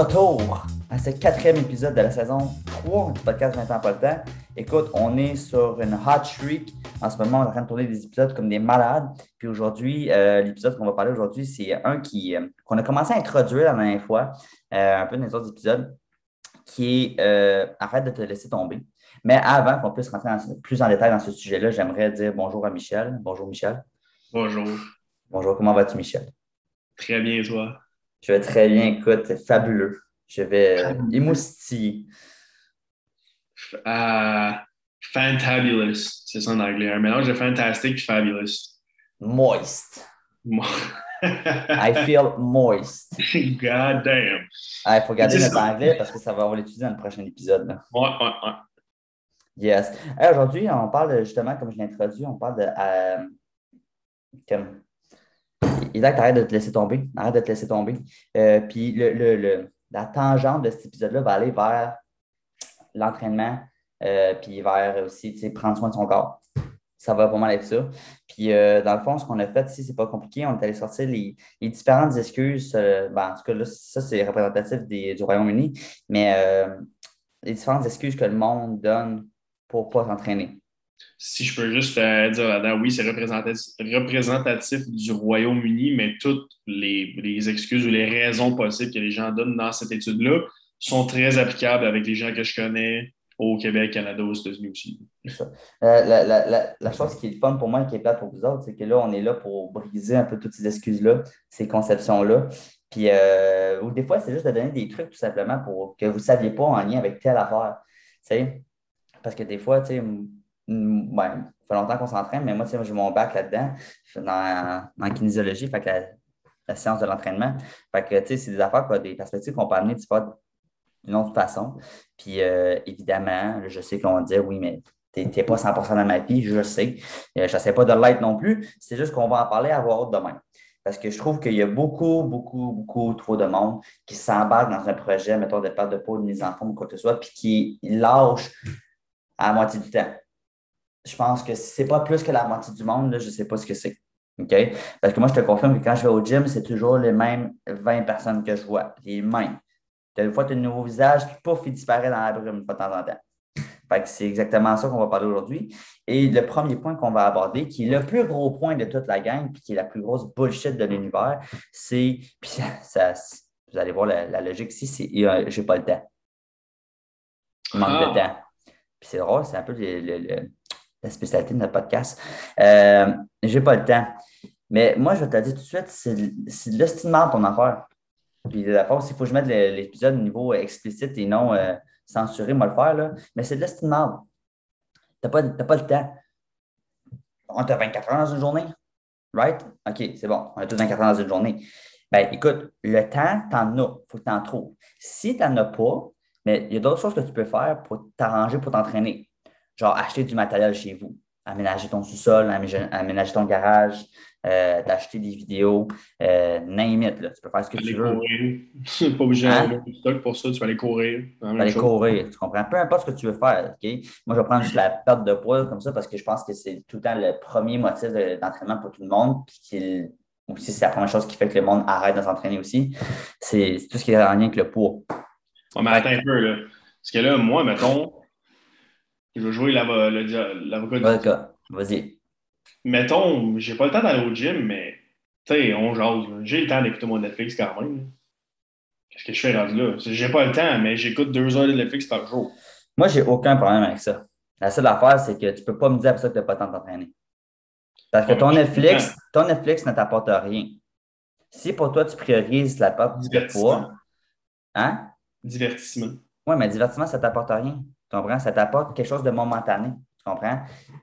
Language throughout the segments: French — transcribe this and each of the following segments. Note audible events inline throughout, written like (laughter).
retour à ce quatrième épisode de la saison 3 du podcast 20 ans pas le temps. Écoute, on est sur une hot streak. En ce moment, on est en train de tourner des épisodes comme des malades. Puis aujourd'hui, euh, l'épisode qu'on va parler aujourd'hui, c'est un qui euh, qu'on a commencé à introduire la dernière fois, euh, un peu dans les autres épisodes, qui est Arrête de te laisser tomber. Mais avant qu'on puisse rentrer plus en détail dans ce sujet-là, j'aimerais dire bonjour à Michel. Bonjour Michel. Bonjour. Bonjour, comment vas-tu Michel? Très bien, toi? Je vais très bien, écoute, fabuleux. Je vais euh, émoustiller. Uh, fantabulous, c'est ça en anglais. Un mélange de fantastic et fabulous. Moist. (laughs) I feel moist. God damn. Il faut garder notre anglais parce que ça va, on va l'étudier dans le prochain épisode. Là. Ouais, ouais, ouais. Yes. Aujourd'hui, on parle justement, comme je l'ai introduit, on parle de. Euh, comme, Isaac, arrête de te laisser tomber. Arrête de te laisser tomber. Euh, puis le, la tangente de cet épisode-là va aller vers l'entraînement, euh, puis vers aussi prendre soin de son corps. Ça va vraiment être ça. Puis, euh, dans le fond, ce qu'on a fait ici, c'est pas compliqué. On est allé sortir les, différentes excuses. Ben, en tout cas, là, ça, c'est représentatif du Royaume-Uni, mais les différentes excuses que le monde donne pour ne pas s'entraîner si je peux juste euh, dire là-dedans, oui, c'est représentatif, du Royaume-Uni, mais toutes les, excuses ou les raisons possibles que les gens donnent dans cette étude-là sont très applicables avec les gens que je connais au Québec, Canada, aux États-Unis aussi. Euh, la, chose qui est fun pour moi et qui est plate pour vous autres, c'est que là, on est là pour briser un peu toutes ces excuses-là, ces conceptions-là. Puis, euh, ou des fois, c'est juste de donner des trucs tout simplement pour que vous ne saviez pas en lien avec telle affaire. Parce que des fois, tu sais, Mm, ouais, ça fait longtemps qu'on s'entraîne, mais moi, j'ai mon bac là-dedans, dans, kinésiologie, fait que la, science de l'entraînement. Fait que, c'est des affaires, des perspectives qu'on peut amener d'une autre façon. Puis, euh, évidemment, je sais qu'on va dire, oui, mais tu n'es pas 100% dans ma vie, je sais. Euh, je ne sais pas de l'être non plus. C'est juste qu'on va en parler à haute demain. Parce que je trouve qu'il y a beaucoup, beaucoup, beaucoup trop de monde qui s'embarque dans un projet, mettons, de perte de peau, de mise en forme ou quoi que ce soit, puis qui lâche à la moitié du temps je pense que si ce n'est pas plus que la moitié du monde, je ne sais pas ce que c'est. OK? Parce que moi, je te confirme que quand je vais au gym, c'est toujours les mêmes 20 personnes que je vois. Les mêmes. Des fois, tu as un nouveau visage, puis pouf, il disparaît dans la brume de temps en temps. Fait que c'est exactement ça qu'on va parler aujourd'hui. Et le premier point qu'on va aborder, qui est le plus gros point de toute la gang, puis qui est la plus grosse bullshit de l'univers, c'est. Puis ça, vous allez voir la, logique ici, c'est j'ai pas le temps. Manque de ah. temps. Puis c'est drôle, c'est un peu le la spécialité de notre podcast. Euh, j'ai pas le temps. Mais moi, je vais te le dire tout de suite, c'est de l'estimement ton affaire. Puis d'abord, s'il faut que je mette l'épisode au niveau explicite et non euh, censuré, moi le faire, là. mais c'est de l'estimement. Tu n'as pas, le temps. On a 24 heures dans une journée. Right? OK, c'est bon. On a tous 24 heures dans une journée. Ben, écoute, le temps, tu en as. Il faut que tu en trouves. Si tu n'en as pas, mais il y a d'autres choses que tu peux faire pour t'arranger pour t'entraîner genre acheter du matériel chez vous, aménager ton sous-sol, aménager ton garage, euh, d'acheter des vidéos, euh, name it, là. tu peux faire ce que tu veux. Courir. (laughs) pas obligé hein? de stock pour ça, tu vas aller courir. Tu vas aller courir, tu comprends? Peu importe ce que tu veux faire, OK? Moi, je vais prendre juste la perte de poids comme ça parce que je pense que c'est tout le temps le premier motif d'entraînement pour tout le monde, puis aussi c'est la première chose qui fait que le monde arrête de s'entraîner aussi, c'est tout ce qui est en lien avec le poids. On mais attends un peu, là. Parce que là, moi, mettons, je veux jouer l'avocat du Vas-y. Mettons, j'ai pas le temps d'aller au gym, mais tu sais, on jase. J'ai le temps d'écouter mon Netflix quand même. Qu'est-ce que je fais rendu là? J'ai pas le temps, mais j'écoute deux heures de Netflix par jour. Moi, j'ai aucun problème avec ça. La seule affaire, c'est que tu peux pas me dire après ça que tu n'as pas le temps de t'entraîner. Parce que ton Netflix, ton Netflix ne t'apporte rien. Si pour toi, tu priorises la perte de poids, hein? Divertissement. Oui, mais divertissement, ça ne t'apporte rien. Tu comprends? Ça t'apporte quelque chose de momentané. Tu comprends?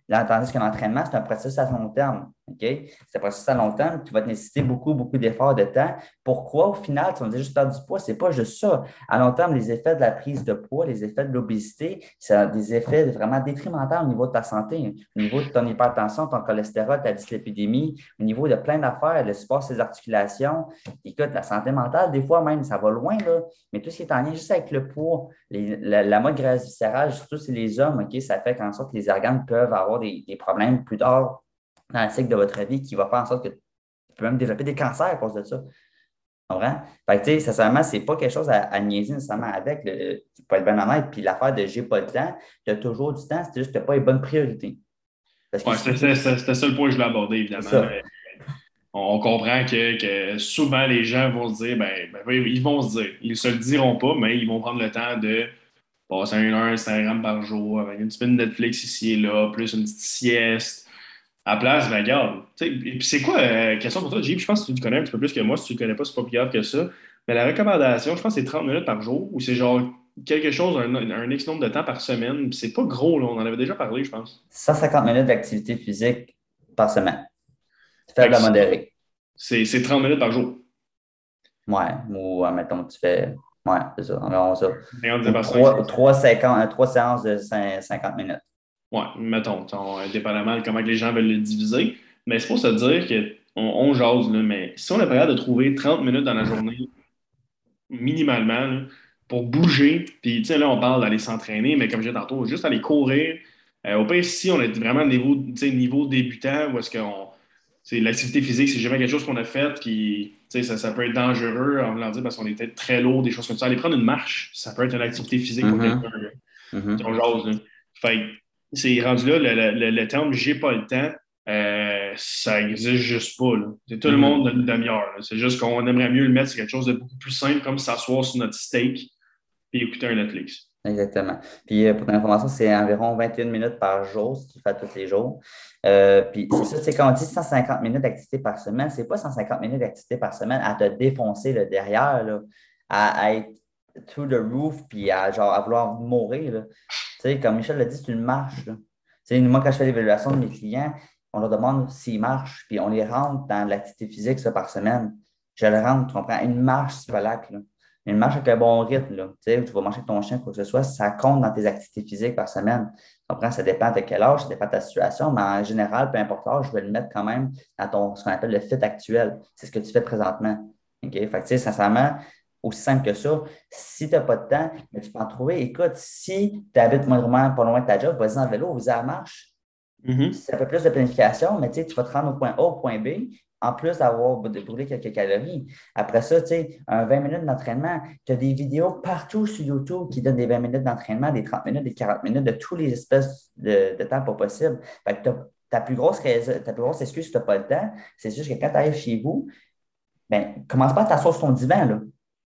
Là, tandis que l'entraînement, c'est un processus à long terme. OK? C'est un processus à long terme qui va te nécessiter beaucoup, beaucoup d'efforts de temps. Pourquoi, au final, tu vas me juste perdre du poids? Ce n'est pas juste ça. À long terme, les effets de la prise de poids, les effets de l'obésité, c'est des effets vraiment détrimentaux au niveau de ta santé, au niveau de ton hypertension, ton cholestérol, ta dyslipidémie, au niveau de plein d'affaires, le support des articulations. Écoute, la santé mentale, des fois même, ça va loin, là. Mais tout ce qui est en lien juste avec le poids, la, mode graisse viscérale, surtout c'est les hommes, OK, ça fait qu'en sorte que les organes peuvent avoir des problèmes plus tard dans le cycle de votre vie qui va faire en sorte que tu peux même développer des cancers à cause de ça. comprends? Fait que, tu sais, sincèrement, c'est pas quelque chose à, niaiser nécessairement avec. Le, tu peux être bien honnête. Puis l'affaire de j'ai pas le temps, tu as toujours du temps, c'est juste que tu n'as pas les bonnes priorités. Oui, c'était ça le point que je voulais aborder, évidemment. On comprend que, souvent les gens vont se dire, ben, ben ils vont se dire, ils ne se le diront pas, mais ils vont prendre le temps de passer une heure Instagram par jour, avec une petite de Netflix ici et là, plus une petite sieste. À la place, ben, regarde. C'est quoi, euh, question pour toi, Jeep? Je pense que tu connais un petit peu plus que moi. Si tu ne connais pas, c'est pas plus grave que ça. Mais la recommandation, je pense que c'est 30 minutes par jour ou c'est genre quelque chose, un, un, X nombre de temps par semaine. C'est pas gros, là. On en avait déjà parlé, je pense. 150 minutes d'activité physique par semaine. Faible à modéré. C'est 30 minutes par jour. Ouais, ou mettons, tu fais. Ouais, c'est ça, environ ça. Trois, trois, séances de 50 minutes. Ouais, mettons, dépendamment de comment les gens veulent le diviser. Mais c'est pour se dire qu'on on jase, là, mais si on est prêt de trouver 30 minutes dans la journée, minimalement, pour bouger, puis tu sais, là, on parle d'aller s'entraîner, mais comme je disais tantôt, juste aller courir. Euh, au pire, si on est vraiment niveau, niveau débutant, ou est-ce qu'on. L'activité physique, c'est jamais quelque chose qu'on a fait qui. Ça, ça peut être dangereux, on va dire, parce qu'on est peut-être très lourd, des choses comme ça. Aller prendre une marche, ça peut être une activité physique pour mm-hmm. quelqu'un. Mm-hmm. Fait c'est rendu là, le, le, terme j'ai pas le temps, euh, ça n'existe juste pas. C'est tout le mm-hmm. monde une demi-heure. C'est juste qu'on aimerait mieux le mettre sur quelque chose de beaucoup plus simple, comme s'asseoir sur notre steak et écouter un Netflix. Exactement. Puis euh, pour ton information, c'est environ 21 minutes par jour si tu fais tous les jours. Euh, puis c'est ça, c'est quand on dit 150 minutes d'activité par semaine, c'est pas 150 minutes d'activité par semaine à te défoncer le derrière, là, à, être to the roof, puis à, genre, à vouloir mourir. Sais, comme Michel l'a dit, c'est une marche. Sais, moi, quand je fais l'évaluation de mes clients, on leur demande s'ils marchent, puis on les rentre dans l'activité physique ça, par semaine. Je le rentre, tu comprends? Une marche scolacre. Là. Une marche avec un bon rythme, là. Tu, sais, tu vas marcher avec ton chien, quoi que ce soit, ça compte dans tes activités physiques par semaine. Tu comprends? Ça dépend de quel âge, ça dépend de ta situation, mais en général, peu importe l'âge, je vais le mettre quand même dans ton, ce qu'on appelle le fit actuel. C'est ce que tu fais présentement. OK? Fait que, sincèrement, aussi simple que ça. Si tu n'as pas de temps, mais tu peux en trouver. Écoute, si tu habites moindrement pas loin de ta job, vas-y en vélo, vas-y à la marche. C'est un peu plus de planification, mais tu vas te rendre au point A, au point B, en plus d'avoir brûlé quelques calories. Après ça, tu sais, un 20 minutes d'entraînement, tu as des vidéos partout sur YouTube qui donnent des 20 minutes d'entraînement, des 30 minutes, des 40 minutes, de tous les espèces de, temps pas possible. ta plus grosse, ta plus grosse excuse si tu n'as pas le temps, c'est juste que quand tu arrives chez vous, ben, commence pas à t'asseoir sur ton divan. Là.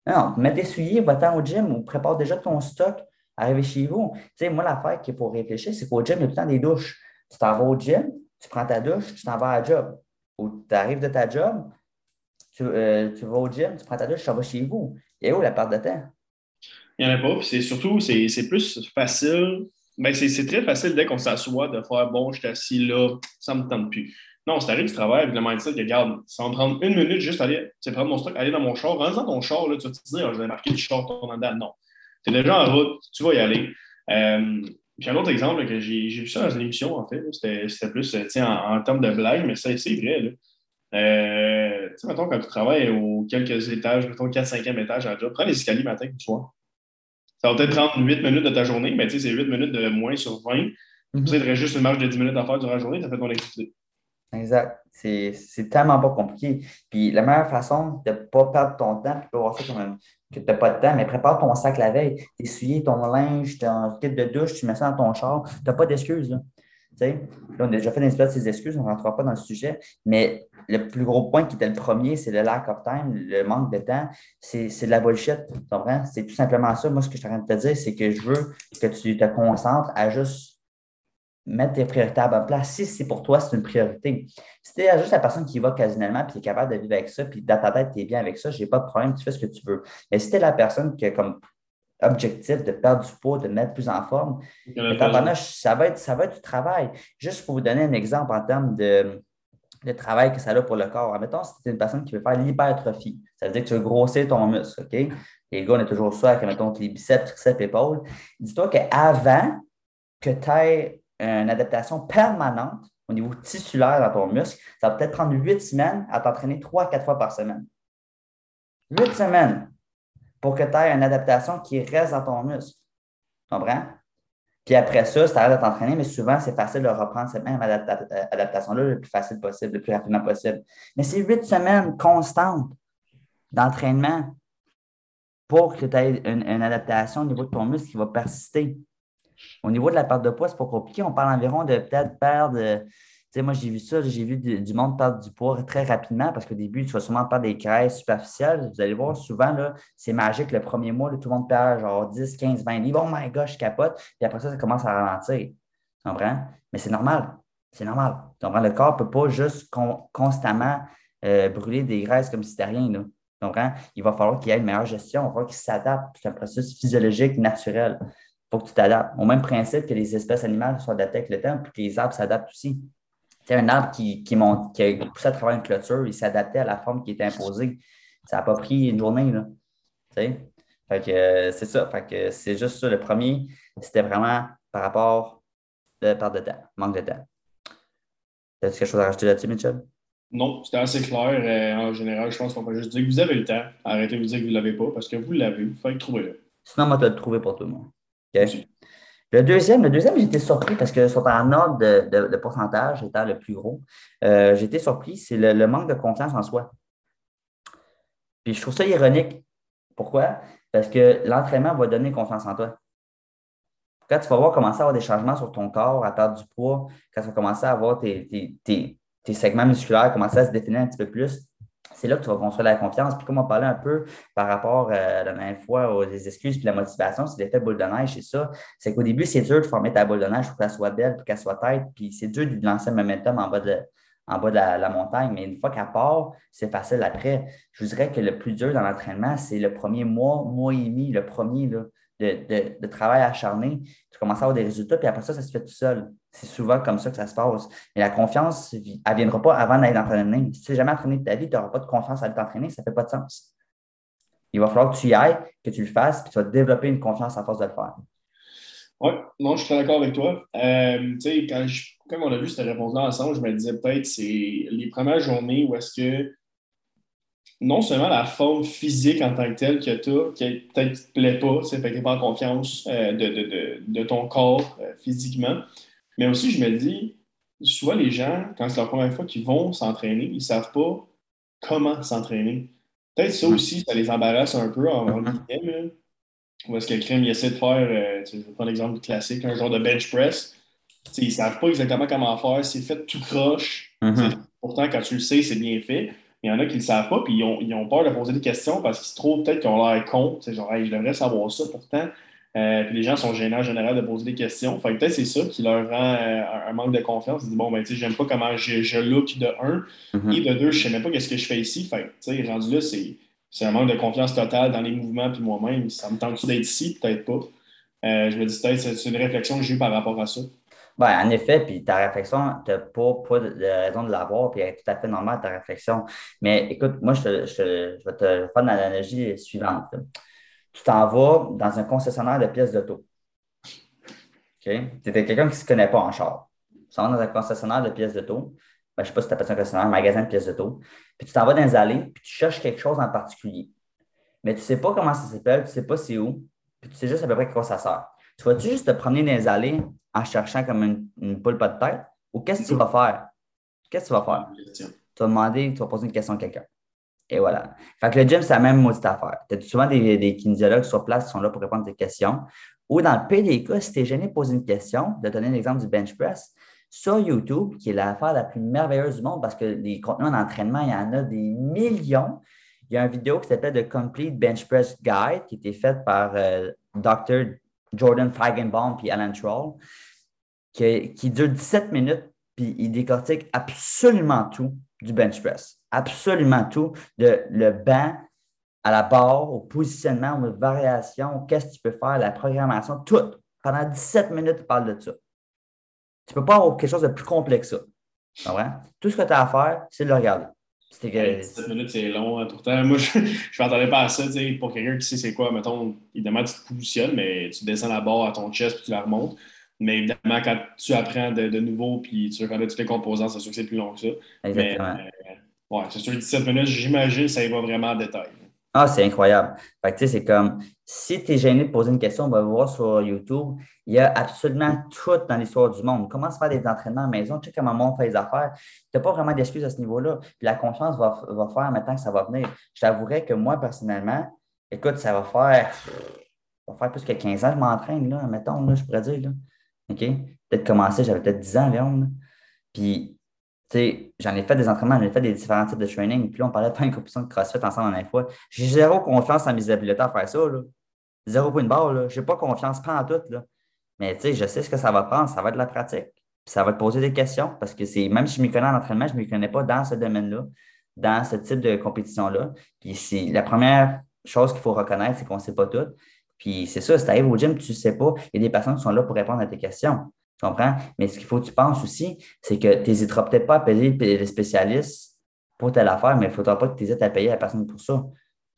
Non, mets des souliers, va-t'en au gym ou prépare déjà ton stock, arrive chez vous. Tu sais, moi, l'affaire qui est pour réfléchir, c'est qu'au gym, il y a tout le temps des douches. Tu t'en vas au gym, tu prends ta douche, tu t'en vas à la job. Ou tu arrives de ta job, euh, tu, vas au gym, tu prends ta douche, tu t'en vas chez vous. Et où la part de temps? Il n'y en a pas. Puis c'est surtout, c'est plus facile. Ben, c'est très facile dès qu'on s'assoit de faire bon, je suis assis là, ça ne me tente plus. Non, c'est arrivé du travail avec le mindset que, regarde, ça va me prendre une minute juste aller, prendre mon stock, aller dans mon char. Rentre dans ton char, là, tu vas te dire, je vais marquer du char ton dedans. Non. Tu es déjà en route, tu vas y aller. Euh, puis un autre exemple que j'ai vu ça dans une émission, en fait, c'était plus en, en termes de blague, mais c'est vrai. Là. Euh, tu sais, mettons, quand tu travailles aux quelques étages, mettons 4-5e étage à la job, prends les escaliers matin et soir. Ça va peut-être prendre 8 minutes de ta journée, mais tu sais, c'est 8 minutes de moins sur 20. Mm -hmm. Tu sais, juste une marge de 10 minutes à faire durant la journée, tu as fait ton activité. Exact. C'est tellement pas compliqué. Puis la meilleure façon de ne pas perdre ton temps, puis de voir ça comme que tu n'as pas de temps, mais prépare ton sac la veille, essuyer ton linge, ton kit de douche, tu mets ça dans ton char. Tu n'as pas d'excuses. Là. là, on a déjà fait des de ces excuses, on ne rentrera pas dans le sujet, mais le plus gros point qui était le premier, c'est le lack of time, le manque de temps. C'est de la bullshit. C'est tout simplement ça. Moi, ce que je suis en train de te dire, c'est que je veux que tu te concentres à juste mettre tes priorités à bonne place. Si c'est pour toi, c'est une priorité. Si tu es juste la personne qui va occasionnellement et qui est capable de vivre avec ça, puis dans ta tête, tu es bien avec ça, je n'ai pas de problème, tu fais ce que tu veux. Mais si tu es la personne qui a comme objectif de perdre du poids, de mettre plus en forme, ça va, être, ça va être du travail. Juste pour vous donner un exemple en termes de, travail que ça a pour le corps. Admettons, si tu es une personne qui veut faire l'hypertrophie, ça veut dire que tu veux grossir ton muscle, OK? Les gars, on est toujours ça avec, mettons, les biceps, triceps, épaules. Dis-toi qu'avant que tu aies une adaptation permanente au niveau tissulaire dans ton muscle, ça va peut-être prendre huit semaines à t'entraîner trois à quatre fois par semaine. Huit semaines pour que tu aies une adaptation qui reste dans ton muscle. Tu comprends? Puis après ça, c'est à de t'entraîner, mais souvent, c'est facile de reprendre cette même adaptation-là le plus facile possible, le plus rapidement possible. Mais c'est huit semaines constantes d'entraînement pour que tu aies une, adaptation au niveau de ton muscle qui va persister. Au niveau de la perte de poids, c'est pas compliqué. On parle environ de peut-être perdre. Tu sais, moi, j'ai vu ça, j'ai vu du, monde perdre du poids très rapidement parce qu'au début, tu vas sûrement perdre des graisses superficielles. Vous allez voir, souvent, c'est magique. Le premier mois, tout le monde perd genre 10, 15, 20 livres. Oh my gosh, je capote. Puis après ça, ça commence à ralentir. Mais c'est normal. C'est normal. Tu Le corps ne peut pas juste constamment euh, brûler des graisses comme si c'était rien. Là. Il va falloir qu'il y ait une meilleure gestion, il va falloir qu'il s'adapte. C'est un processus physiologique naturel. Faut que tu t'adaptes. Au même principe que les espèces animales sont adaptées avec le temps, puis que les arbres s'adaptent aussi. Un arbre qui, qui, monte, qui a poussé à travers une clôture, il s'adaptait à la forme qui était imposée. Ça n'a pas pris une journée. Là. Fait que euh, c'est ça. Fait que c'est juste ça. Le premier, c'était vraiment par rapport à la perte de temps, manque de temps. As-tu quelque chose à rajouter là-dessus, Mitchell? Non, c'était assez clair. Euh, en général, je pense qu'on peut juste dire que vous avez le temps. Arrêtez de vous dire que vous ne l'avez pas parce que vous l'avez. Il faut le trouver Sinon, moi, tu as le trouvé pour tout le monde. Le deuxième, le deuxième, j'étais surpris parce que sur un ordre de, pourcentage étant le plus gros, euh, j'étais surpris, c'est le, manque de confiance en soi. Puis je trouve ça ironique. Pourquoi? Parce que l'entraînement va donner confiance en toi. Quand tu vas voir commencer à avoir des changements sur ton corps, à perdre du poids, quand tu vas commencer à avoir tes, tes segments musculaires commencer à se définir un petit peu plus, c'est là que tu vas construire la confiance. Puis comme on parlait un peu par rapport euh, la dernière fois aux excuses puis la motivation, c'est l'effet boule de neige, c'est ça. C'est qu'au début, c'est dur de former ta boule de neige pour qu'elle soit belle, pour qu'elle soit tête, puis c'est dur de lancer le momentum en bas de, en bas de la, montagne. Mais une fois qu'elle part, c'est facile après. Je vous dirais que le plus dur dans l'entraînement, c'est le premier mois, mois et demi, le premier de, de, travail acharné. Tu commences à avoir des résultats, puis après ça, ça se fait tout seul. C'est souvent comme ça que ça se passe. Mais la confiance, elle ne viendra pas avant d'aller t'entraîner. Si tu n'as jamais entraîné de ta vie, tu n'auras pas de confiance à t'entraîner, ça ne fait pas de sens. Il va falloir que tu y ailles, que tu le fasses, puis tu vas développer une confiance à force de le faire. Oui, non, je suis très d'accord avec toi. Euh, quand, quand on a vu cette réponse-là ensemble, je me disais peut-être c'est les premières journées où est-ce que non seulement la forme physique en tant que telle que tu as, peut-être ne te plaît pas, fait que tu pas en confiance euh, de, ton corps euh, physiquement, mais aussi, je me dis, soit les gens, quand c'est la première fois qu'ils vont s'entraîner, ils ne savent pas comment s'entraîner. Peut-être ça aussi, ça les embarrasse un peu en, guillemets. Ou est-ce que le crime il essaie de faire, euh, je vais prendre l'exemple classique, un genre de bench press. ils ne savent pas exactement comment faire, c'est fait tout croche. Mm-hmm. Pourtant, quand tu le sais, c'est bien fait. Il y en a qui ne le savent pas, puis ils ont, ils ont, peur de poser des questions parce qu'ils se trouvent peut-être qu'ils ont l'air con. C'est genre, je devrais savoir ça pourtant. Euh, puis les gens sont gênants en général de poser des questions. Fait peut-être c'est ça qui leur rend euh, un manque de confiance. Ils disent, bon, ben, tu sais, j'aime pas comment je, je, look de un. Mm-hmm. Et de deux, je sais même pas qu'est-ce que je fais ici. Fait tu sais, rendu là, c'est un manque de confiance totale dans les mouvements puis moi-même. Ça me tente d'être ici? Peut-être pas. Euh, je me dis, peut-être c'est une réflexion que j'ai eue par rapport à ça. Ben, en effet, puis ta réflexion, tu n'as pas, pas, de raison de l'avoir, puis elle est tout à fait normale, ta réflexion. Mais écoute, moi, je, je, vais te faire une analogie suivante. Tu t'en vas dans un concessionnaire de pièces d'auto. OK? Tu es quelqu'un qui ne se connaît pas en char. Tu t'en vas dans un concessionnaire de pièces d'auto. Ben, je ne sais pas si tu appelles ça un concessionnaire, un magasin de pièces d'auto. Puis tu t'en vas dans les allées, puis tu cherches quelque chose en particulier. Mais tu ne sais pas comment ça s'appelle, tu ne sais pas c'est où, puis tu sais juste à peu près à quoi ça sert. Tu vas-tu juste te promener dans les allées en cherchant comme une, une poule pas de tête? Ou qu'est-ce que tu vas faire? Qu'est-ce que tu vas faire? Tu vas demander, tu vas poser une question à quelqu'un. Et voilà. Fait que le gym, c'est la même maudite affaire. Tu as souvent des, des kinésiologues sur place qui sont là pour répondre à tes questions. Ou dans le pire des cas, si tu es gêné de poser une question, de donner l'exemple du bench press, sur YouTube, qui est l'affaire la plus merveilleuse du monde parce que les contenus en entraînement, il y en a des millions. Il y a une vidéo qui s'appelle The Complete Bench Press Guide qui a été faite par euh, Dr. Jordan Feigenbaum puis Alan Troll, qui, qui dure 17 minutes, puis il décortique absolument tout du bench press. Absolument tout, de le banc à la barre, au positionnement, aux variations, qu'est-ce que tu peux faire, la programmation, tout. Pendant 17 minutes, il parle de ça. Tu ne peux pas avoir quelque chose de plus complexe que ça. Tout ce que tu as à faire, c'est de le regarder. 17 minutes, c'est long. Hein, temps. Moi, (laughs) je ne m'attendais pas à ça. Pour quelqu'un qui sait c'est quoi, mettons, évidemment, tu te positionnes, mais tu descends la barre à ton chest puis tu la remontes. Mais évidemment, quand tu apprends de, de nouveau puis tu reconnais toutes les composants, c'est sûr que c'est plus long que ça. Exactement. Mais, euh, ouais, c'est sûr, 17 minutes, j'imagine, ça y va vraiment en détail. Ah, c'est incroyable. Fait que, tu sais, c'est comme, si tu es gêné de poser une question, on va voir sur YouTube. Il y a absolument tout dans l'histoire du monde. Comment se faire des entraînements à la maison, tu sais comment on fait les affaires. Tu n'as pas vraiment d'excuses à ce niveau-là. Puis la confiance va, faire maintenant que ça va venir. Je t'avouerais que moi, personnellement, écoute, ça va faire, va faire plus que 15 ans que je m'entraîne, là, mettons, là, je pourrais dire. Là. OK? Peut-être commencé, j'avais peut-être 10 ans environ. Puis j'en ai fait des entraînements, j'en ai fait des différents types de training. Puis là, on parlait de faire une compétition de CrossFit ensemble la dernière fois. J'ai zéro confiance en mes habiletés à faire ça. Là. Zéro point de barre. Je n'ai pas confiance, pas en tout. Là. Mais je sais ce que ça va prendre. Ça va être de la pratique. Puis ça va te poser des questions parce que même si je me connais en entraînement, je ne me connais pas dans ce domaine-là, dans ce type de compétition-là. Puis la première chose qu'il faut reconnaître, c'est qu'on ne sait pas tout. Puis c'est ça, si tu arrives au gym, tu ne sais pas, il y a des personnes qui sont là pour répondre à tes questions. Tu comprends? Mais ce qu'il faut que tu penses aussi, c'est que tu n'hésiteras peut-être pas à payer les spécialistes pour telle affaire, mais il ne faudra pas que tu hésites à payer la personne pour ça.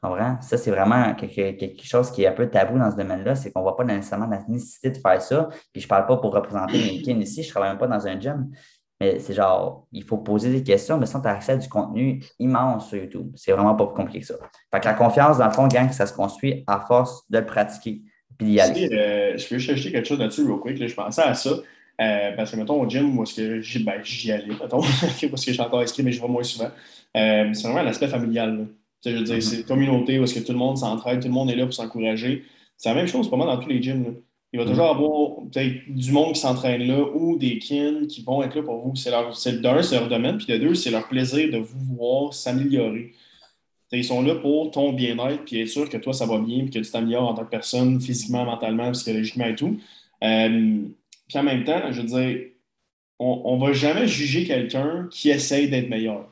Tu comprends? Ça, c'est vraiment quelque, chose qui est un peu tabou dans ce domaine-là, c'est qu'on ne voit pas nécessairement la nécessité de faire ça. Puis je ne parle pas pour représenter les kin ici, je ne travaille même pas dans un gym. Mais c'est genre, il faut poser des questions, mais sans tu accès à du contenu immense sur YouTube. C'est vraiment pas plus compliqué que ça. Fait que la confiance, dans le fond, gang, ça se construit à force de le pratiquer. Euh, je peux juste ajouter quelque chose là-dessus, real quick. je pensais à ça. Euh, parce que, mettons, au gym, où est-ce que j'y ben, allais, mettons, (laughs) parce que je suis encore inscrit, mais je vais moins souvent. Euh, c'est vraiment l'aspect familial. Je veux dire, mm-hmm. c'est communauté où est-ce que tout le monde s'entraide, tout le monde est là pour s'encourager. C'est la même chose pour moi dans tous les gyms. Il va mm-hmm. toujours avoir du monde qui s'entraîne là ou des kins qui vont être là pour vous. C'est leur, d'un, c'est leur domaine, puis de deux, c'est leur plaisir de vous voir s'améliorer ils sont là pour ton bien-être, puis être sûr que toi, ça va bien, puis que tu t'améliores en tant que personne, physiquement, mentalement, psychologiquement et tout. Euh, puis en même temps, je veux dire, on ne va jamais juger quelqu'un qui essaye d'être meilleur.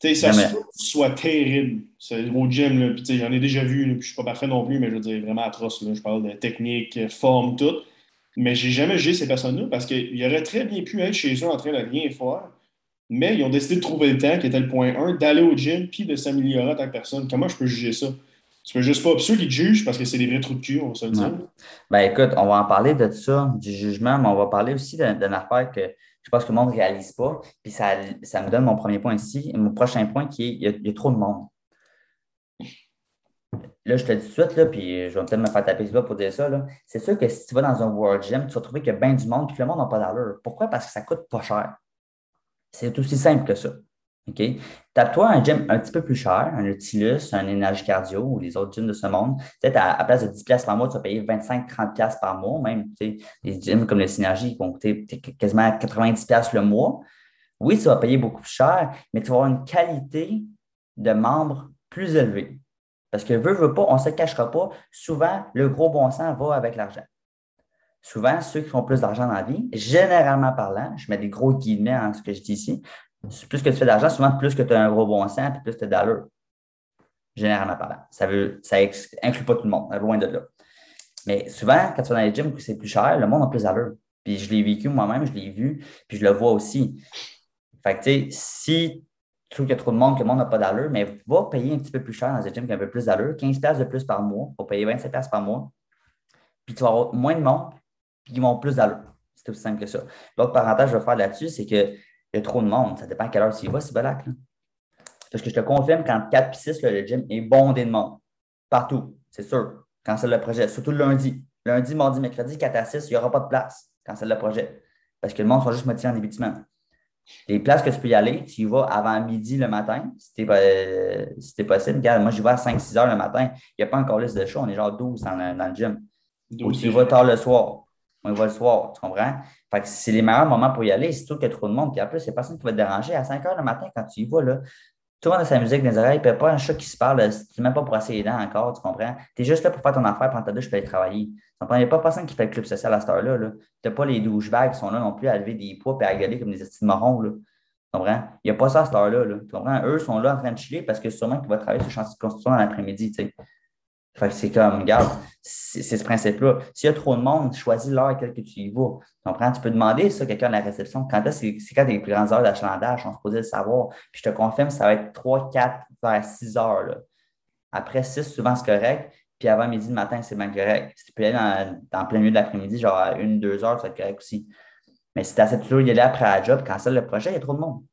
sais, ça soit terrible. Au gym, là, puis j'en ai déjà vu, puis je ne suis pas parfait non plus, mais je veux dire, vraiment atroce. Là. Je parle de technique, forme, tout. Mais j'ai jamais jugé ces personnes-là parce qu'ils auraient très bien pu être chez eux en train de rien faire mais ils ont décidé de trouver le temps, qui était le point 1, d'aller au gym puis de s'améliorer en tant que personne. Comment je peux juger ça? Tu peux juste pas. Ceux qui jugent parce que c'est des vrais trous de cul, on va se le dire. Ben écoute, on va en parler de ça, du jugement, mais on va parler aussi d'une affaire que je pense que le monde ne réalise pas. Puis ça, ça, me donne mon premier point ici. Mon prochain point qui est il y a, trop de monde. Là, je te dis tout de suite, là, puis je vais peut-être me faire taper là pour dire ça. C'est sûr que si tu vas dans un World Gym, tu vas trouver qu'il y a bien du monde, puis que le monde n'a pas d'allure. Pourquoi? Parce que ça coûte pas cher. C'est aussi simple que ça. OK? Tape-toi un gym un petit peu plus cher, un Nautilus, un Énergie Cardio ou les autres gyms de ce monde. Peut-être à, à, place de 10$ par mois, tu vas payer 25-30$ par mois, même. Les gyms comme le Synergie vont coûter quasiment 90$ le mois. Oui, tu vas payer beaucoup plus cher, mais tu vas avoir une qualité de membre plus élevée. Parce que veut, veut pas, on ne se cachera pas. Souvent, le gros bon sens va avec l'argent souvent, ceux qui font plus d'argent dans la vie, généralement parlant, je mets des gros guillemets en ce que je dis ici, plus que tu fais d'argent, souvent plus que tu as un gros bon sens, puis plus tu as d'allure. Généralement parlant. Ça veut, ça inclut pas tout le monde, loin de là. Mais souvent, quand tu vas dans les gyms où c'est plus cher, le monde a plus d'allure. Puis je l'ai vécu moi-même, je l'ai vu, puis je le vois aussi. Fait que, tu sais, si tu trouves qu'il y a trop de monde, que le monde n'a pas d'allure, mais va payer un petit peu plus cher dans un gym qui a un peu plus d'allure, 15 de plus par mois, pour payer 27 par mois. Puis tu vas avoir moins de monde, puis ils vont plus d'allure. C'est aussi simple que ça. L'autre parenthèse que je vais faire là-dessus, c'est qu'il y a trop de monde. Ça dépend à quelle heure tu y vas, c'est balac. Parce que je te confirme, quand 4 et 6, le gym est bondé de monde. Partout, c'est sûr. Quand c'est le projet, surtout le lundi. Lundi, mardi, mercredi, 4 à 6, il n'y aura pas de place quand c'est le projet. Parce que le monde sont juste motivés en début de semaine. Les places que tu peux y aller, tu y vas avant midi le matin, si euh, possible. Regarde, moi, j'y vais à 5-6 heures le matin. Il n'y a pas encore liste de show, on est genre 12 dans, dans le gym. Ou tu y vas tard le soir on y va le soir, tu comprends? Fait que c'est les meilleurs moments pour y aller, c'est tout qu'il y a trop de monde. Puis en plus, c'est personne qui va te déranger. À 5 heures le matin, quand tu y vas, là, tout le monde a sa musique dans les oreilles, puis pas un chat qui se parle, tu n'es même pas pour essayer les dents encore, tu comprends? Tu es juste là pour faire ton affaire, prendre ta douche, peux aller travailler. Tu? Il n'y a pas personne qui fait le club social à cette heure-là. -là, tu n'as pas les douchebags qui sont là non plus à lever des poids et à gueuler comme des estimes marrons. Là. Tu comprends? Il n'y a pas ça à cette heure-là. Là. Tu comprends? Eux sont là en train de chiller parce que sûrement qu'ils vont travailler sur le chantier de construction dans l'après-midi. Tu sais. Fait que c'est comme, regarde, c'est ce principe-là. S'il y a trop de monde, choisis l'heure à laquelle tu y vas. Tu? Tu peux demander ça à quelqu'un à la réception. Quand c'est quand les plus grandes heures d'achalandage, on se posait le savoir. Puis je te confirme, ça va être 3, 4 vers 6 heures. Là. Après 6, souvent, c'est correct. Puis avant midi le matin, c'est bien correct. Si tu peux aller dans, plein milieu de l'après-midi, genre à 1, 2 heures, ça va être correct aussi. Mais si tu as toujours y aller après la job, quand c'est le projet, il y a trop de monde.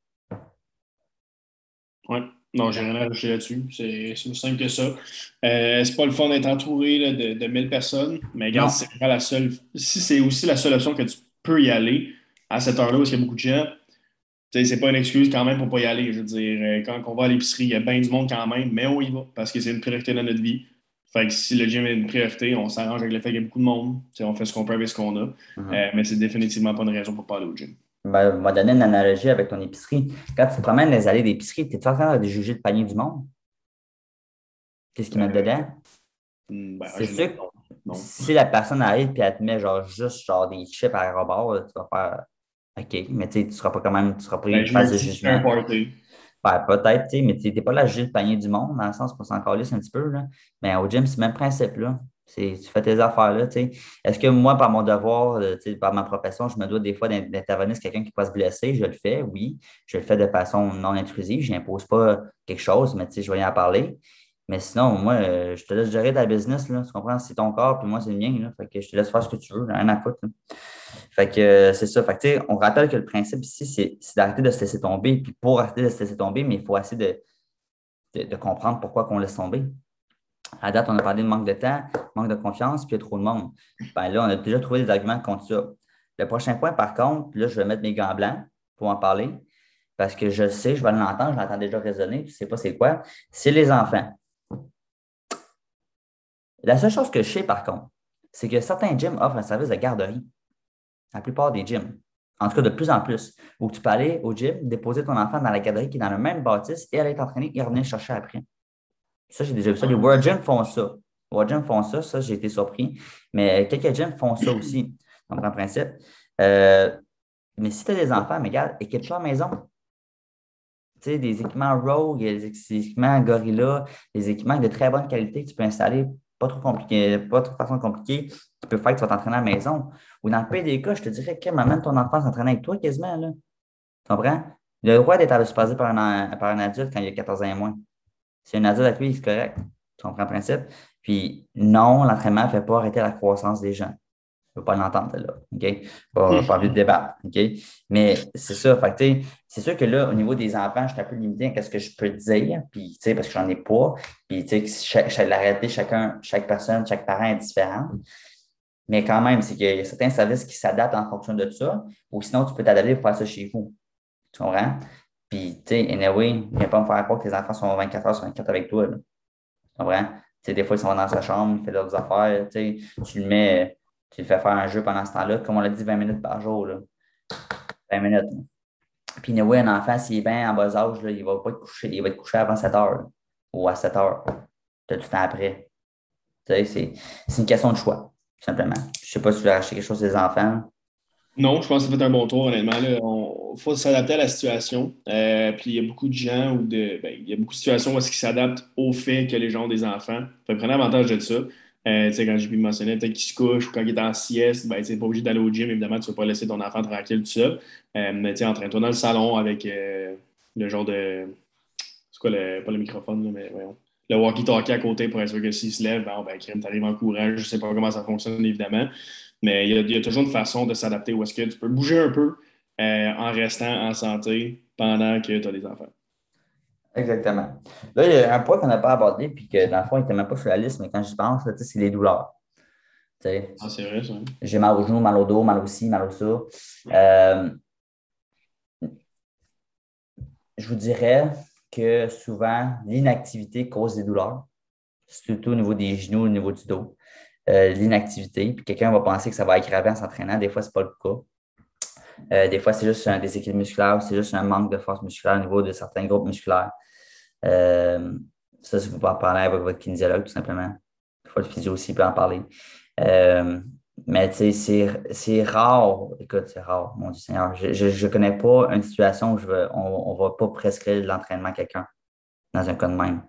Oui. Non, j'ai rien à rajouter là-dessus. C'est aussi simple que ça. Euh, c'est pas le fun d'être entouré de, de 1000 personnes, mais regarde, c'est la seule. Si c'est aussi la seule option que tu peux y aller à cette heure-là où il y a beaucoup de gens, c'est pas une excuse quand même pour pas y aller. Je veux dire, euh, quand on va à l'épicerie, il y a bien du monde quand même, mais on y va parce que c'est une priorité dans notre vie. Fait que si le gym est une priorité, on s'arrange avec le fait qu'il y a beaucoup de monde. on fait ce qu'on peut avec ce qu'on a. Mhm. Euh, mais c'est définitivement pas une raison pour pas aller au gym. Ben, on va donner une analogie avec ton épicerie. Quand tu te promènes les allées d'épicerie, tu es en train de juger le panier du monde? Qu'est-ce qu'ils mettent euh, dedans? Hmm, ben, c'est sûr que si la personne arrive et elle te met genre juste genre des chips à rebord, tu vas faire OK, mais tu ne seras pas quand même, tu seras pris ben, phase de jugement. Ben, peut-être, mais tu n'es pas là à juger le panier du monde, dans le sens qu'on s'en calisse un petit peu. Là. Mais au gym, c'est le même principe. Là. Tu fais tes affaires là. Est-ce que moi, par mon devoir, euh, par ma profession, je me dois des fois d'intervenir sur quelqu'un qui peut se blesser? Je le fais, oui. Je le fais de façon non intrusive. Je n'impose pas quelque chose, mais je vais y en parler. Mais sinon, moi, euh, je te laisse gérer ta business, là, tu comprends? C'est ton corps, puis moi, c'est le mien. Là, fait que je te laisse faire ce que tu veux, rien à foutre. Fait que euh, c'est ça. Fait on rappelle que le principe ici, c'est d'arrêter de se laisser tomber. Puis pour arrêter de se laisser tomber, mais il faut essayer de, de, comprendre pourquoi on laisse tomber. À date, on a parlé de manque de temps, manque de confiance, puis il y a trop de monde. Ben là, on a déjà trouvé des arguments contre ça. Le prochain point, par contre, là, je vais mettre mes gants blancs pour en parler. Parce que je sais, je vais l'entendre, je l'entends déjà résonner, tu ne sais pas c'est quoi. C'est les enfants. La seule chose que je sais, par contre, c'est que certains gyms offrent un service de garderie. La plupart des gyms. En tout cas, de plus en plus. Où tu peux aller au gym, déposer ton enfant dans la garderie qui est dans le même bâtisse et aller t'entraîner et revenir chercher après. Ça, j'ai déjà vu ça. Les World Gym font ça. World Gym font ça. Ça, j'ai été surpris. Mais quelques gyms font ça aussi. Donc, en principe. Euh, mais si tu as des enfants, mais regarde, équipe-toi à la maison. Tu sais, des équipements Rogue, des équipements Gorilla, des équipements de très bonne qualité que tu peux installer pas trop compliqué, pas trop de façon compliquée, qui peut faire que tu vas t'entraîner à la maison. Ou dans le pire des cas, je te dirais que amène ton enfant s'entraîner avec toi quasiment. Là. Tu comprends? Le droit d'être supervisé par un, par un adulte quand il a 14 ans et moins. Si un adulte lui, c'est correct. Tu comprends le principe? Puis non, l'entraînement ne fait pas arrêter la croissance des gens ne veux pas l'entendre, là. OK? Pas, pas envie de débattre. OK? Mais c'est ça. Fait c'est sûr que là, au niveau des enfants, je suis un peu limité à ce que je peux dire, puis, parce que j'en ai pas. Puis, tu sais, la réalité, chacun, chaque personne, chaque parent est différent. Mais quand même, c'est qu'il y a certains services qui s'adaptent en fonction de ça, ou sinon, tu peux t'adapter pour faire ça chez vous. Tu comprends? Puis, tu sais, anyway, viens pas me faire croire que tes enfants sont 24 heures sur 24 avec toi. Tu comprends? Tu sais, des fois, ils sont dans sa chambre, ils font leurs affaires. Tu tu le mets tu le fais faire un jeu pendant ce temps-là, comme on l'a dit, 20 minutes par jour. Là. 20 minutes. Puis, oui, un enfant, s'il est bien en bas âge, là, il va pas être couché, il va être couché avant 7 heures ou à 7 heures. Tout le temps après. C'est une question de choix, simplement. Je sais pas si tu veux acheter quelque chose des enfants. Non, je pense que ça fait un bon tour, honnêtement. Il faut s'adapter à la situation. Euh, puis il y a beaucoup de gens ou de. Ben, il y a beaucoup de situations où est-ce qu'ils s'adaptent au fait que les gens ont des enfants. Fait prenez avantage de ça. Euh, quand j'ai pu mentionner, peut-être qu'il se couche ou quand il est en sieste, ben, tu pas obligé d'aller au gym. Évidemment, tu ne vas pas laisser ton enfant tranquille tout seul. Euh, mais entraîne-toi dans le salon avec le genre de. C'est quoi le. Pas le microphone, mais voyons. Le walkie-talkie à côté pour être sûr que s'il se lève, ben, ben tu arrives en courant. Je ne sais pas comment ça fonctionne, évidemment. Mais il y, a, toujours une façon de s'adapter où est-ce que tu peux bouger un peu en restant en santé pendant que tu as des enfants. Exactement. Là, il y a un point qu'on n'a pas abordé, puis que dans le fond, il n'était même pas sur la liste, mais quand j'y pense, c'est les douleurs. ah, c'est vrai, ça. J'ai mal au genou, mal au dos, mal au ci, mal au ça. Euh, je vous dirais que souvent, l'inactivité cause des douleurs, surtout au niveau des genoux, au niveau du dos. Euh, l'inactivité, puis quelqu'un va penser que ça va aggraver en s'entraînant. Des fois, ce n'est pas le cas. Euh, des fois, c'est juste un déséquilibre musculaire, c'est juste un manque de force musculaire au niveau de certains groupes musculaires. Euh, ça, si vous pouvez en parler avec votre kinésiologue, tout simplement. Des fois, le physio aussi peut en parler. Mais tu sais, c'est rare. Écoute, c'est rare, mon Dieu Seigneur. Je ne connais pas une situation où je veux, on ne va pas prescrire l'entraînement à quelqu'un dans un cas de même.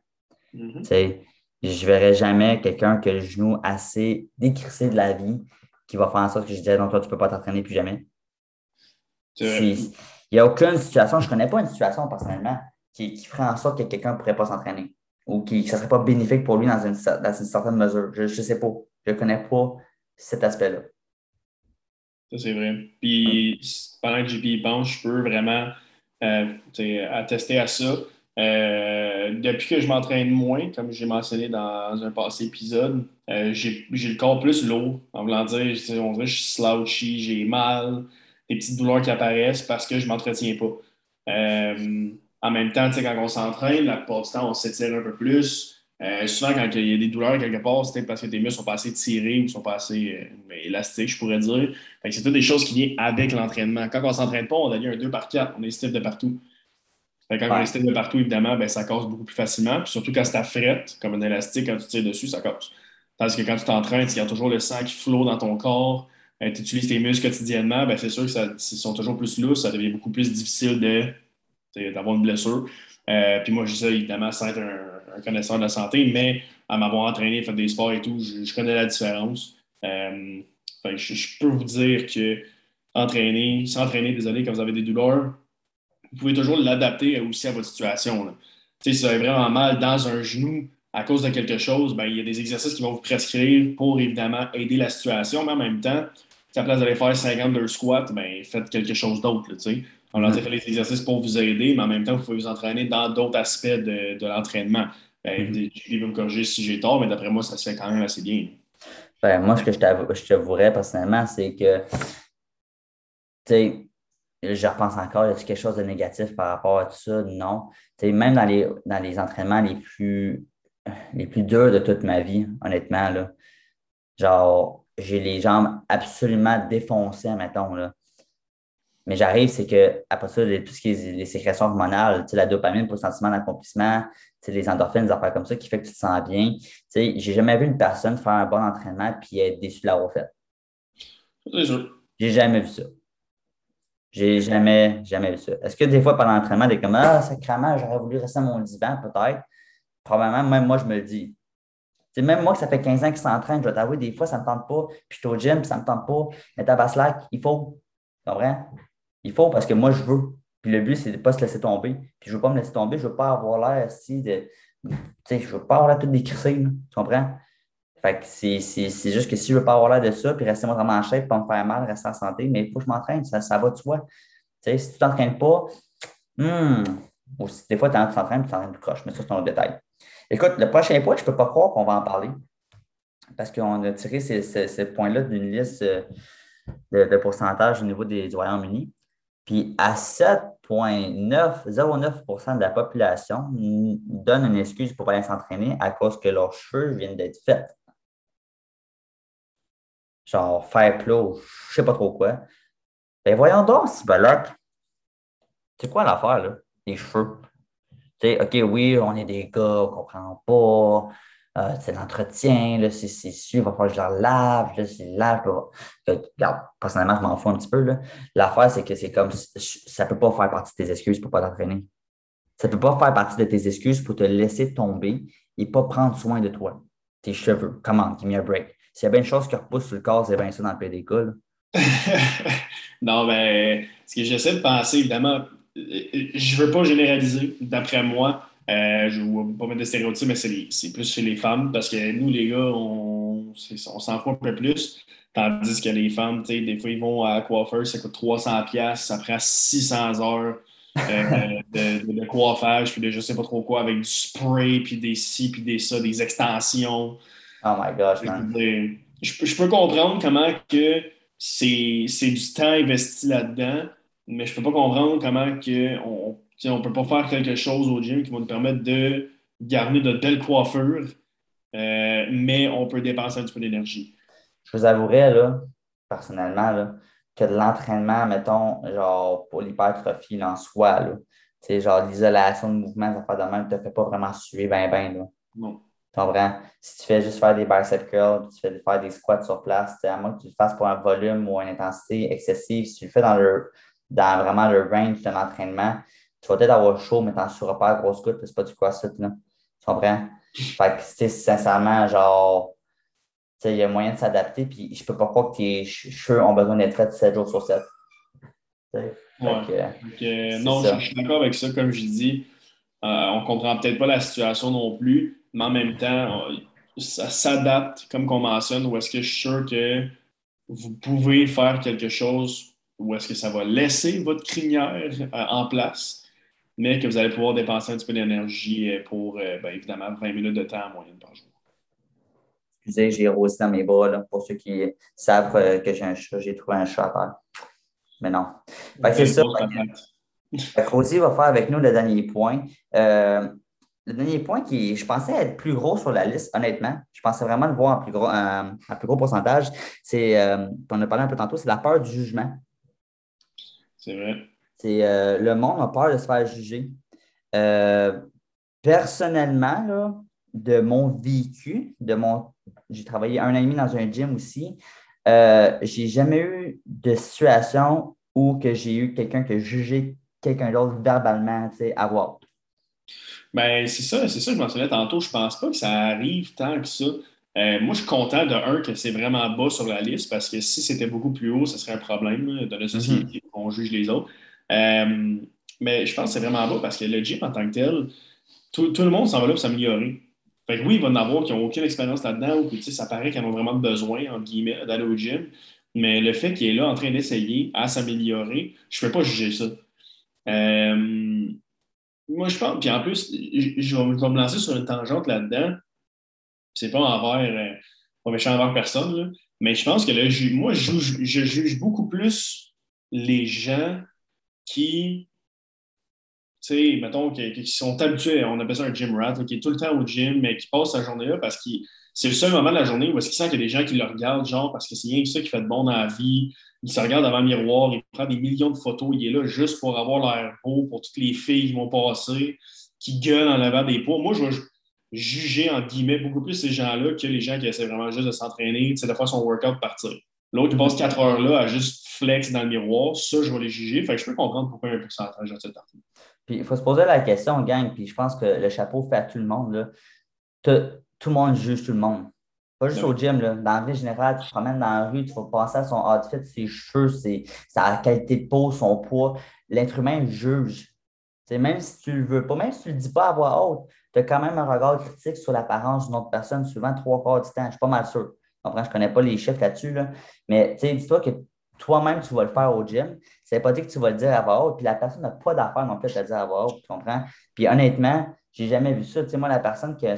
Tu sais, je ne verrai jamais quelqu'un qui a le genou assez décrissé de la vie qui va faire en sorte que je disais non, toi, tu ne peux pas t'entraîner plus jamais. Il n'y a aucune situation, je ne connais pas une situation personnellement qui, ferait en sorte que quelqu'un ne pourrait pas s'entraîner ou que ça ne serait pas bénéfique pour lui dans une, certaine mesure. Je ne sais pas. Je ne connais pas cet aspect-là. Ça, c'est vrai. Puis pendant que JP pense, je peux vraiment euh, attester à ça. Euh, depuis que je m'entraîne moins, comme j'ai mentionné dans un passé épisode, euh, j'ai le corps plus lourd. En voulant dire, on dirait que je suis slouchy, j'ai mal, des petites douleurs qui apparaissent parce que je ne m'entretiens pas. En même temps, quand on s'entraîne, la plupart du temps, on s'étire un peu plus. Souvent, quand il y a des douleurs quelque part, c'est parce que tes muscles sont pas assez tirés ou sont pas assez élastiques, je pourrais dire. C'est toutes des choses qui viennent avec l'entraînement. Quand on ne s'entraîne pas, on devient un 2 par 4, on est stiff de partout quand on est de partout, évidemment, ben, ça casse beaucoup plus facilement. Puis surtout quand c'est à frette, comme un élastique, quand tu tires dessus, ça casse. Tandis que quand tu t'entraînes, il y a toujours le sang qui flot dans ton corps, euh, tu utilises tes muscles quotidiennement, ben, c'est sûr que s'ils sont toujours plus lousses, ça devient beaucoup plus difficile d'avoir une blessure. Euh, puis moi, je dis ça évidemment sans être un, connaisseur de la santé, mais à m'avoir entraîné, fait des sports et tout, je, connais la différence. Euh, je, je, peux vous dire que entraîner, s'entraîner, désolé, quand vous avez des douleurs, vous pouvez toujours l'adapter aussi à votre situation. Si vous avez vraiment mal dans un genou à cause de quelque chose, ben, il y a des exercices qui vont vous prescrire pour évidemment aider la situation, mais en même temps, si à la place d'aller faire 52 squats, ben, faites quelque chose d'autre. On a fait les exercices pour vous aider, mais en même temps, vous pouvez vous entraîner dans d'autres aspects de, l'entraînement. Ben, mm-hmm. vous me corriger si j'ai tort, mais d'après moi, ça se fait quand même assez bien. Ben, moi, ce que je t'avouerais personnellement, c'est que je repense encore, y a quelque chose de négatif par rapport à tout ça? Non. même dans les, dans les entraînements les plus, les plus durs de toute ma vie, honnêtement, là, genre, j'ai les jambes absolument défoncées, mettons. Là. Mais j'arrive, c'est que après ça, tout ce qui est les sécrétions hormonales, la dopamine pour le sentiment d'accomplissement, les endorphines, des affaires comme ça qui fait que tu te sens bien. J'ai jamais vu une personne faire un bon entraînement et être déçu de l'avoir fait. J'ai jamais vu ça. J'ai jamais, jamais vu ça. Est-ce que des fois, pendant l'entraînement, des comme Ah, sacrément, j'aurais voulu rester à mon divan, peut-être? Probablement, même moi, je me le dis. Même moi, que ça fait 15 ans qu'il s'entraîne, je vais t'avouer, des fois, ça ne me tente pas. Puis je suis au gym, puis ça ne me tente pas. Mais ta slack, il faut. Tu comprends? Il faut parce que moi, je veux. Puis le but, c'est de ne pas se laisser tomber. Puis je ne veux pas me laisser tomber, je ne veux pas avoir l'air si de. Tu sais, je ne veux pas avoir l'air tout décrissé. Tu comprends? Fait que c'est juste que si je ne veux pas avoir l'air de ça, puis rester vraiment en chef, pas me faire mal, rester en santé, mais il faut que je m'entraîne, ça, ça va de soi. Tu sais, si tu ne t'entraînes pas, hmm, des fois, tu t'entraînes, tu t'entraînes plus croche, mais ça, c'est un autre détail. Écoute, le prochain point, je ne peux pas croire qu'on va en parler parce qu'on a tiré ces, ces, points-là d'une liste euh, de, pourcentage au niveau des, du Royaume-Uni. Puis à 7,909% de la population donne une excuse pour aller s'entraîner à cause que leurs cheveux viennent d'être faits genre faire plat je sais pas trop quoi. Ben voyons donc, si C'est quoi l'affaire, là? Les cheveux? Tu sais, OK, oui, on est des gars, on comprend pas. Euh, c'est l'entretien, là, c'est sûr, il va falloir que je la lave, là, c'est lave. Euh, personnellement, je m'en fous un petit peu. L'affaire, c'est que c'est comme ça ne peut pas faire partie de tes excuses pour ne pas t'entraîner. Ça ne peut pas faire partie de tes excuses pour te laisser tomber et pas prendre soin de toi. Tes cheveux. Comment? Give me a break. S'il y a bien une chose qui repousse sur le corps, c'est bien ça dans le PDK. (laughs) non, mais ben, ce que j'essaie de penser, évidemment, je ne veux pas généraliser, d'après moi. Euh, je ne veux pas mettre de stéréotypes, mais c'est plus chez les femmes parce que nous, les gars, on, on s'en fout un peu plus. Tandis que les femmes, des fois, ils vont à coiffeur, ça coûte 300$, ça prend 600 heures euh, (laughs) de, coiffage, puis de je sais pas trop quoi, avec du spray, puis des ci, puis des ça, des extensions. Oh my gosh, Je, peux comprendre comment que c'est du temps investi là-dedans, mais je peux pas comprendre comment que on ne peut pas faire quelque chose au gym qui va nous permettre de garder de belles coiffures, euh, mais on peut dépenser un petit peu d'énergie. Je vous avouerais, là, personnellement, là, que de l'entraînement, mettons, genre pour l'hypertrophie en soi, là, genre l'isolation de mouvement, ça fait de même, ne te fait pas vraiment suivre bien, bien. Non. Si tu fais juste faire des bicep curls, tu fais faire des squats sur place, à moins que tu le fasses pour un volume ou une intensité excessive, si tu le fais dans, le, dans vraiment le range de l'entraînement, tu vas peut-être avoir chaud, mais tu seras pas à grosse goutte, c'est pas du crossfit. Là. Tu comprends? Fait que, sincèrement, genre, il y a moyen de s'adapter, puis je peux pas croire que tes cheveux ont besoin d'être faits 7 jours sur 7. Ouais. non, je, suis d'accord avec ça, comme je dis. Euh, on ne comprend peut-être pas la situation non plus mais en même temps, ça s'adapte, comme qu'on mentionne, ou est-ce que je suis sûr que vous pouvez faire quelque chose ou est-ce que ça va laisser votre crinière euh, en place? Mais que vous allez pouvoir dépenser un petit peu d'énergie euh, pour, euh, ben, évidemment, 20 minutes de temps en moyenne par jour. Excusez, j'ai rosé dans mes bras, là, pour ceux qui savent que j'ai un chat, j'ai trouvé un chat à terre. Mais non. c'est ça. Rosie (laughs) va faire avec nous le dernier point. Euh, le dernier point qui, je pensais être plus gros sur la liste, honnêtement. Je pensais vraiment le voir en plus gros, plus gros pourcentage. C'est, on a parlé un peu tantôt, c'est la peur du jugement. C'est vrai. C'est euh, le monde a peur de se faire juger. Euh, personnellement, de mon vécu, de mon. J'ai travaillé un an et demi dans un gym aussi. Euh, j'ai jamais eu de situation où que j'ai eu quelqu'un qui a jugé quelqu'un d'autre verbalement, tu sais, à voir. Ben, c'est ça, c'est ça que je mentionnais tantôt. Je pense pas que ça arrive tant que ça. moi, je suis content de un que c'est vraiment bas sur la liste parce que si c'était beaucoup plus haut, ce serait un problème de la société mm-hmm. qu'on juge les autres. Euh, mais je pense que c'est vraiment beau parce que le gym en tant que tel, tout, le monde s'en va là pour s'améliorer. Fait oui, il va en avoir qui n'ont aucune expérience là-dedans ou ça paraît qu'ils en ont vraiment besoin, guillemets, d'aller au gym. Mais le fait qu'il est là en train d'essayer à s'améliorer, je ne peux pas juger ça. Euh, moi, je pense, puis en plus, je, vais, me lancer sur une tangente là-dedans. C'est pas envers, euh, pas méchant envers personne, mais je pense que là, moi, je juge beaucoup plus les gens qui, tu sais, mettons, qui, sont habitués, on appelle ça un gym rat, qui est tout le temps au gym, mais qui passe sa journée-là parce que c'est le seul moment de la journée où est-ce qu'il sent qu'il y a des gens qui le regardent, genre, parce que c'est rien que ça qui fait de bon dans la vie. Il se regarde devant le miroir, il prend des millions de photos, il est là juste pour avoir l'air beau pour toutes les filles qui vont passer, qui gueulent en lavant des poids. Moi, je vais juger, en guillemets, beaucoup plus ces gens-là que les gens qui essaient vraiment juste de s'entraîner, de faire son workout partir. L'autre, il passe quatre heures là à juste flex dans le miroir. Ça, je vais les juger. Fait que je peux comprendre pourquoi il y a un pourcentage de cette partie. Puis il faut se poser la question, gang, puis je pense que le chapeau fait à tout le monde. Là. Tout le monde juge tout le monde. Pas juste au gym, là. dans la vie générale, tu te promènes dans la rue, tu vas penser à son outfit, ses cheveux, ses, sa qualité de peau, son poids. L'être humain juge. même si tu le veux pas, même si tu ne le dis pas à voix haute, tu as quand même un regard critique sur l'apparence d'une autre personne, souvent trois quarts du temps. Je suis pas mal sûr. Je ne connais pas les chiffres là-dessus, là. mais dis-toi que toi-même, tu vas le faire au gym. C'est pas dit que tu vas le dire à voix puis la personne n'a pas d'affaire non plus à te dire à voix tu comprends? Puis honnêtement, j'ai jamais vu ça. Tu sais, moi, la personne qui a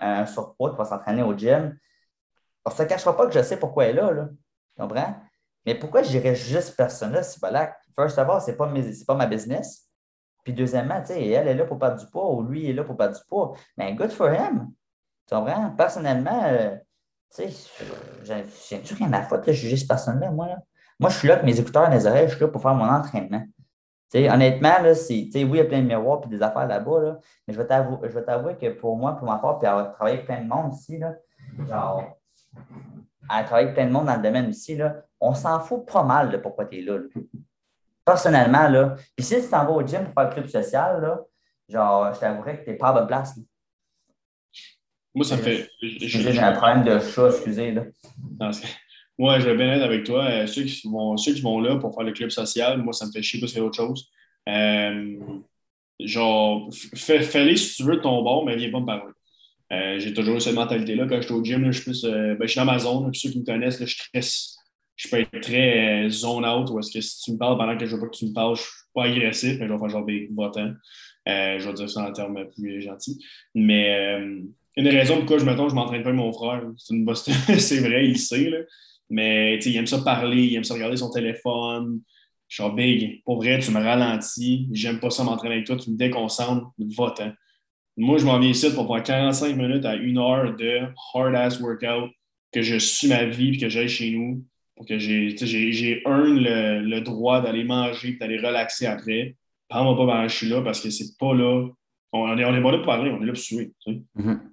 un, surpoids, qui va s'entraîner au gym, ça ne cachera pas que je sais pourquoi elle est là, là. Tu comprends? Mais pourquoi je dirais juste personne-là, c'est pas là? First of all, ce n'est pas, pas ma business. Puis deuxièmement, elle est là pour perdre du poids ou lui est là pour perdre du poids. Mais good for him. Tu comprends? Personnellement, euh, tu sais, j'ai rien à foutre de juger cette personne-là, moi. Là. Moi, je suis là avec mes écouteurs dans les oreilles, je suis là pour faire mon entraînement. honnêtement, là, oui, il y a plein de miroirs et des affaires là-bas, là, mais je vais, t'avouer, que pour moi, pour ma part, puis avoir travaillé avec plein de monde ici, là, genre, à travailler avec plein de monde dans le domaine ici, là, on s'en fout pas mal de pourquoi tu es là, Personnellement, là, puis si tu t'en vas au gym pour faire le club social, là, genre, je t'avouerais que tu n'es pas à bonne place. Moi, ça me fait. J'ai un problème de chat, excusez. Là. moi, je vais bien être avec toi. Euh, ceux, qui vont, ceux qui vont là pour faire le club social, moi, ça me fait chier plus qu'autre chose. Euh, genre, fais-les si tu veux ton bord, mais viens pas me parler. Euh, j'ai toujours eu cette mentalité-là. Quand je suis au gym, je, suis plus, ben, je suis dans ma zone. ceux qui me connaissent, je, je peux être très zone out. Ou est-ce que si tu me parles pendant que je veux pas que tu me parles, je ne suis pas agressif, mais je vais faire genre des votants. je vais dire ça en termes plus gentils. Mais une des raisons pourquoi je m'attends, je m'entraîne pas avec mon frère. C'est (laughs) vrai, il sait. Là. Mais il aime ça parler, il aime ça regarder son téléphone. Je suis big. Pour vrai, tu me ralentis. J'aime pas ça m'entraîner avec toi. Tu me déconcentres. Va-t'en. Moi, je m'en viens ici pour faire 45 minutes à une heure de hard-ass workout, que je suis ma vie et que j'aille chez nous. Pour que j'ai, earn le, le droit d'aller manger d'aller relaxer après. Prends-moi pas je suis là parce que c'est pas là. On est, on est pas là pour parler, on est là pour suivre. Mm-hmm.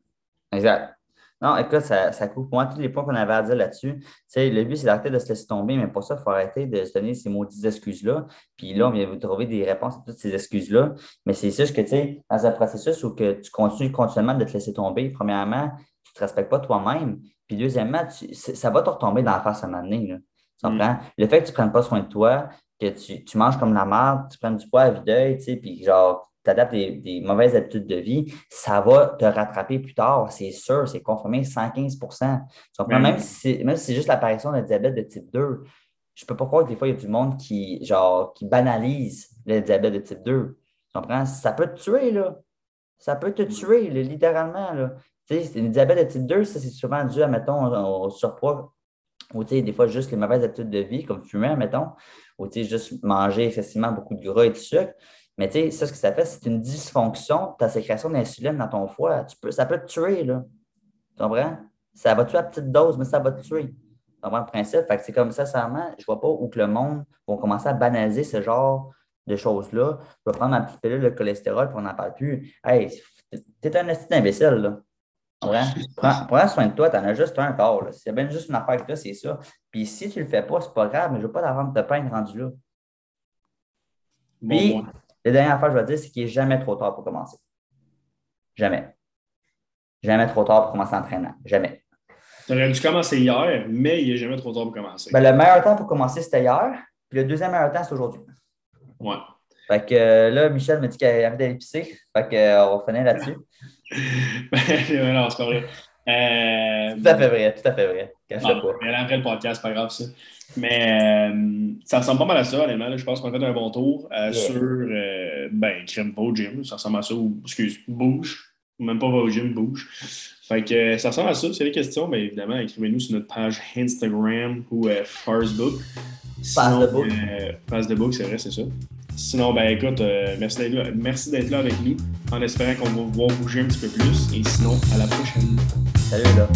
Exact. Non, écoute, ça, ça coupe moi tous les points qu'on avait à dire là-dessus. le but, c'est d'arrêter de se laisser tomber, mais pour ça, il faut arrêter de se donner ces maudites excuses-là. Puis là, on vient vous trouver des réponses à toutes ces excuses-là. Mais c'est sûr que, tu sais, dans un processus où que tu continues continuellement de te laisser tomber, premièrement, tu ne te respectes pas toi-même. Puis deuxièmement, ça va te retomber dans la face à un moment donné. Mm. Le fait que tu ne prennes pas soin de toi, que tu, tu manges comme la merde, tu prends du poids à vue tu sais, puis genre, tu adaptes des, mauvaises habitudes de vie, ça va te rattraper plus tard, c'est sûr, c'est confirmé 115% Même si c'est juste l'apparition d'un diabète de type 2, je ne peux pas croire que des fois, il y a du monde qui, genre, qui banalise le diabète de type 2. Tu comprends? Ça peut te tuer, là. Ça peut te tuer, littéralement, là. Tu sais, le diabète de type 2, ça, c'est souvent dû, à, mettons, au surpoids ou des fois juste les mauvaises habitudes de vie, comme fumer, mettons, ou juste manger excessivement beaucoup de gras et de sucre. Mais tu sais, ça, ce que ça fait, c'est une dysfonction, ta sécrétion d'insuline dans ton foie. Tu peux, ça peut te tuer, là. Tu comprends? Ça va tuer à petite dose, mais ça va te tuer. Tu comprends le principe? Fait que c'est comme ça, sincèrement, je ne vois pas où que le monde va commencer à banaliser ce genre de choses-là. Je vais prendre ma petite pilule de cholestérol, puis on n'en parle plus. Hey, t'es un esti imbécile, là. Prends, prends, soin de toi, tu en as juste un corps. C'est bien juste une affaire que toi, c'est ça. Puis si tu ne le fais pas, c'est pas grave, mais je ne veux pas t'avoir de peine rendu là. Puis, la dernière affaire que je vais dire, c'est qu'il n'est jamais trop tard pour commencer. Jamais. Jamais trop tard pour commencer l'entraînement. Jamais. Tu aurais dû commencer hier, mais il n'est jamais trop tard pour commencer. Ben, le meilleur temps pour commencer, c'était hier. Puis le deuxième meilleur temps, c'est aujourd'hui. Ouais. Fait que euh, là, Michel me dit qu'elle avait d'aller pisser. Fait qu'on euh, va finir là-dessus. (laughs) ben, non, c'est pas vrai. Euh, tout à fait vrai, tout à fait vrai. Cache ah, pas. Mais après le podcast, pas grave ça. Mais euh, ça ressemble pas mal à ça, honnêtement. Je pense qu'on a fait un bon tour euh, sur ben, crème pas au gym. Ça ressemble à ça. Ou, excuse, bouge. Même pas va au gym, bouge. Fait que ça ressemble à ça. Si vous avez des questions, bien évidemment, écrivez-nous sur notre page Instagram ou Facebook. Passe de book. Passe de book, c'est vrai, c'est ça. Sinon, ben écoute, euh, merci d'être là, avec nous, en espérant qu'on va vous voir bouger un petit peu plus. Et sinon, à la prochaine. Salut là.